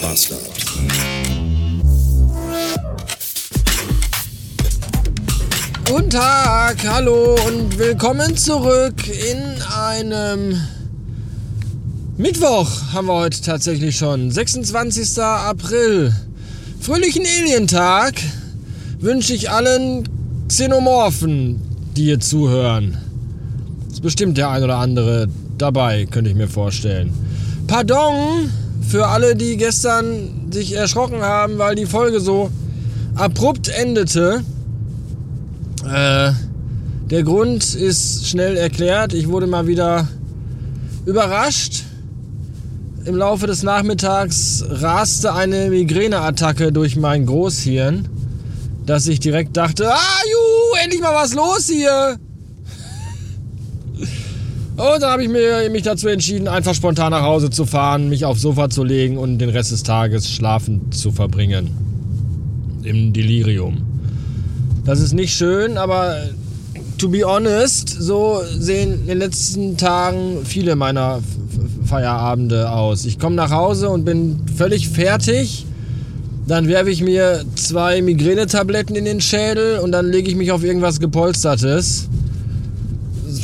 Bastard. Guten Tag, hallo und willkommen zurück in einem Mittwoch haben wir heute tatsächlich schon. 26. April. Fröhlichen Alientag wünsche ich allen Xenomorphen, die hier zuhören. Ist bestimmt der ein oder andere dabei, könnte ich mir vorstellen. Pardon für alle, die gestern sich erschrocken haben, weil die Folge so abrupt endete. Äh, der Grund ist schnell erklärt. Ich wurde mal wieder überrascht. Im Laufe des Nachmittags raste eine Migräneattacke durch mein Großhirn, dass ich direkt dachte, ah, juhu, endlich mal was los hier. Und dann habe ich mir, mich dazu entschieden, einfach spontan nach Hause zu fahren, mich aufs Sofa zu legen und den Rest des Tages schlafend zu verbringen. Im Delirium. Das ist nicht schön, aber to be honest, so sehen in den letzten Tagen viele meiner Feierabende aus. Ich komme nach Hause und bin völlig fertig. Dann werfe ich mir zwei Migränetabletten in den Schädel und dann lege ich mich auf irgendwas Gepolstertes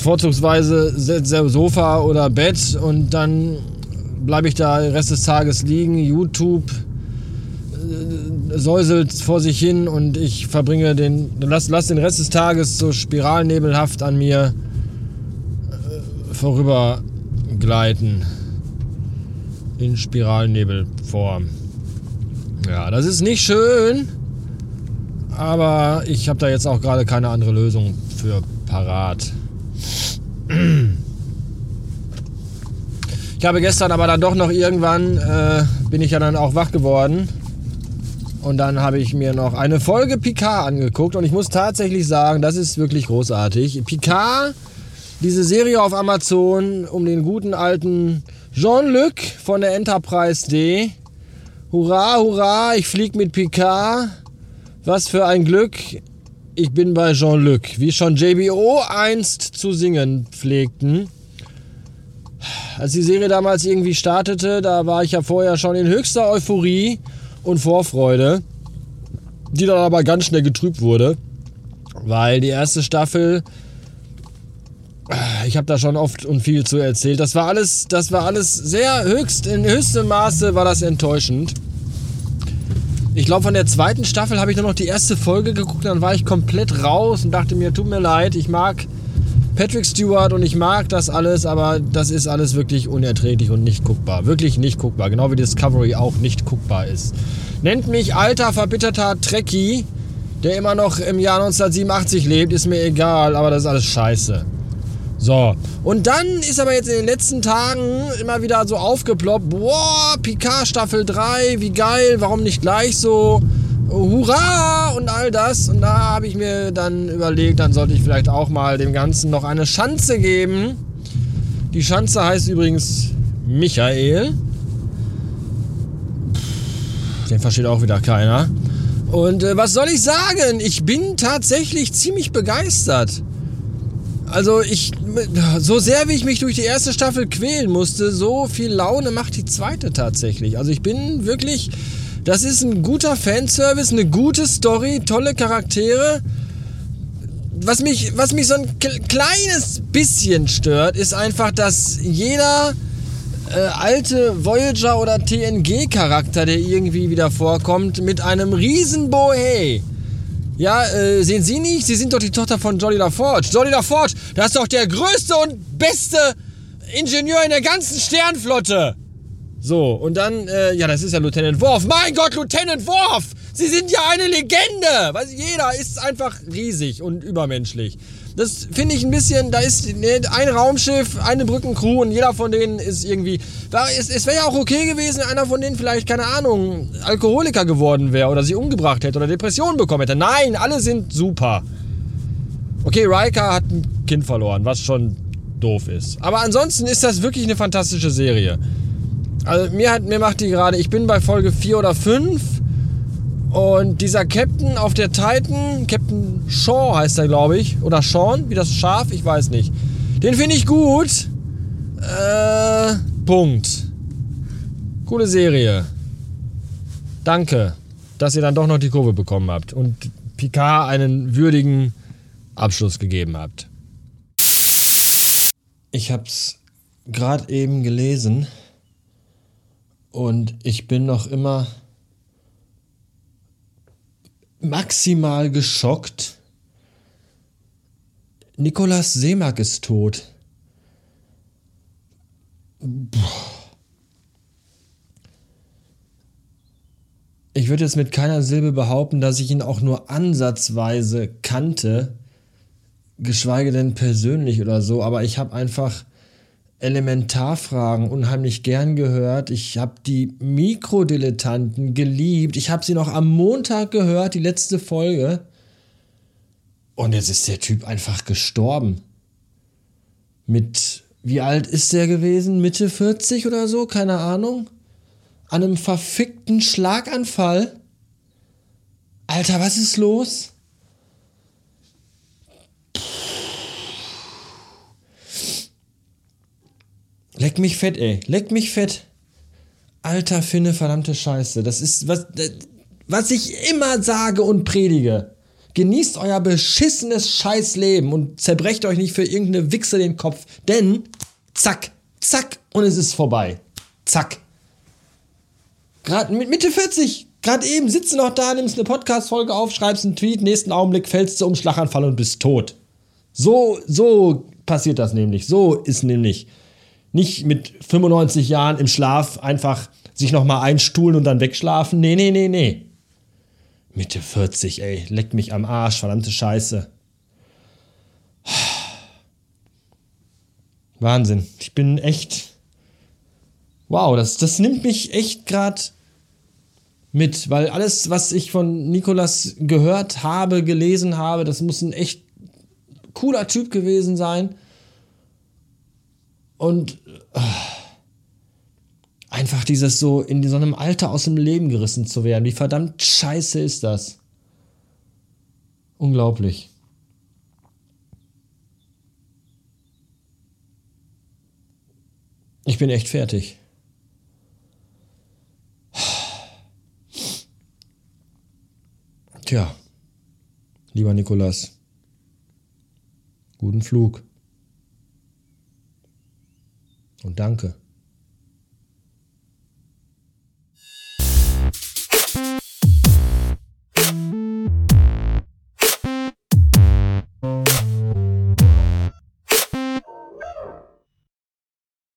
vorzugsweise Sofa oder Bett und dann bleibe ich da den Rest des Tages liegen. YouTube äh, säuselt vor sich hin und ich verbringe den, lass, lass den Rest des Tages so spiralnebelhaft an mir äh, vorübergleiten. In Spiralnebelform. Ja, das ist nicht schön, aber ich habe da jetzt auch gerade keine andere Lösung für parat. Ich habe gestern aber dann doch noch irgendwann, äh, bin ich ja dann auch wach geworden. Und dann habe ich mir noch eine Folge Picard angeguckt. Und ich muss tatsächlich sagen, das ist wirklich großartig. Picard, diese Serie auf Amazon um den guten alten Jean-Luc von der Enterprise D. Hurra, hurra, ich flieg mit Picard. Was für ein Glück. Ich bin bei Jean-Luc, wie schon JBO einst zu singen pflegten. Als die Serie damals irgendwie startete, da war ich ja vorher schon in höchster Euphorie und Vorfreude, die dann aber ganz schnell getrübt wurde, weil die erste Staffel, ich habe da schon oft und viel zu erzählt, das war alles, das war alles sehr höchst, in höchstem Maße war das enttäuschend. Ich glaube, von der zweiten Staffel habe ich nur noch die erste Folge geguckt, dann war ich komplett raus und dachte mir, tut mir leid, ich mag Patrick Stewart und ich mag das alles, aber das ist alles wirklich unerträglich und nicht guckbar. Wirklich nicht guckbar. Genau wie Discovery auch nicht guckbar ist. Nennt mich alter, verbitterter Trekkie, der immer noch im Jahr 1987 lebt, ist mir egal, aber das ist alles scheiße. So, und dann ist aber jetzt in den letzten Tagen immer wieder so aufgeploppt, boah, Picard Staffel 3, wie geil, warum nicht gleich so, hurra und all das. Und da habe ich mir dann überlegt, dann sollte ich vielleicht auch mal dem Ganzen noch eine Schanze geben. Die Schanze heißt übrigens Michael. Den versteht auch wieder keiner. Und äh, was soll ich sagen? Ich bin tatsächlich ziemlich begeistert. Also ich, so sehr wie ich mich durch die erste Staffel quälen musste, so viel Laune macht die zweite tatsächlich. Also ich bin wirklich, das ist ein guter Fanservice, eine gute Story, tolle Charaktere. Was mich, was mich so ein kleines bisschen stört, ist einfach, dass jeder äh, alte Voyager oder TNG-Charakter, der irgendwie wieder vorkommt, mit einem riesen Bohe ja, äh, sehen Sie nicht? Sie sind doch die Tochter von Jolly LaForge. Jolly LaForge, das ist doch der größte und beste Ingenieur in der ganzen Sternflotte. So, und dann, äh, ja, das ist ja Lieutenant Worf. Mein Gott, Lieutenant Worf! Sie sind ja eine Legende! Weiß, jeder ist einfach riesig und übermenschlich. Das finde ich ein bisschen, da ist ein Raumschiff, eine Brückencrew und jeder von denen ist irgendwie. Ist, es wäre ja auch okay gewesen, wenn einer von denen vielleicht, keine Ahnung, Alkoholiker geworden wäre oder sie umgebracht hätte oder Depressionen bekommen hätte. Nein, alle sind super. Okay, Riker hat ein Kind verloren, was schon doof ist. Aber ansonsten ist das wirklich eine fantastische Serie. Also mir, hat, mir macht die gerade, ich bin bei Folge 4 oder 5 und dieser Captain auf der Titan, Captain Shaw heißt er, glaube ich. Oder Sean, wie das Schaf, ich weiß nicht. Den finde ich gut. Äh, Punkt. Coole Serie. Danke, dass ihr dann doch noch die Kurve bekommen habt und Picard einen würdigen Abschluss gegeben habt. Ich hab's gerade eben gelesen und ich bin noch immer maximal geschockt. Nikolaus Seemack ist tot. Ich würde jetzt mit keiner Silbe behaupten, dass ich ihn auch nur ansatzweise kannte, geschweige denn persönlich oder so, aber ich habe einfach Elementarfragen unheimlich gern gehört. Ich habe die Mikrodilettanten geliebt. Ich habe sie noch am Montag gehört, die letzte Folge. Und jetzt ist der Typ einfach gestorben. Mit, wie alt ist der gewesen? Mitte 40 oder so? Keine Ahnung. An einem verfickten Schlaganfall. Alter, was ist los? Leck mich fett, ey. Leck mich fett. Alter Finne, verdammte Scheiße. Das ist was, was ich immer sage und predige. Genießt euer beschissenes Scheißleben und zerbrecht euch nicht für irgendeine Wichse den Kopf. Denn, zack, zack, und es ist vorbei. Zack. Gerade mit Mitte 40, gerade eben sitzt du noch da, nimmst eine Podcast-Folge auf, schreibst einen Tweet, nächsten Augenblick fällst du um Schlaganfall und bist tot. So, so passiert das nämlich. So ist nämlich nicht mit 95 Jahren im Schlaf einfach sich nochmal einstuhlen und dann wegschlafen. Nee, nee, nee, nee. Mitte 40, ey, leck mich am Arsch, verdammte Scheiße. Wahnsinn. Ich bin echt. Wow, das, das nimmt mich echt gerade mit, weil alles, was ich von Nikolas gehört habe, gelesen habe, das muss ein echt cooler Typ gewesen sein. Und äh, einfach dieses so in so einem Alter aus dem Leben gerissen zu werden. Wie verdammt scheiße ist das? Unglaublich. Ich bin echt fertig. Tja, lieber Nikolas, guten Flug. Und danke.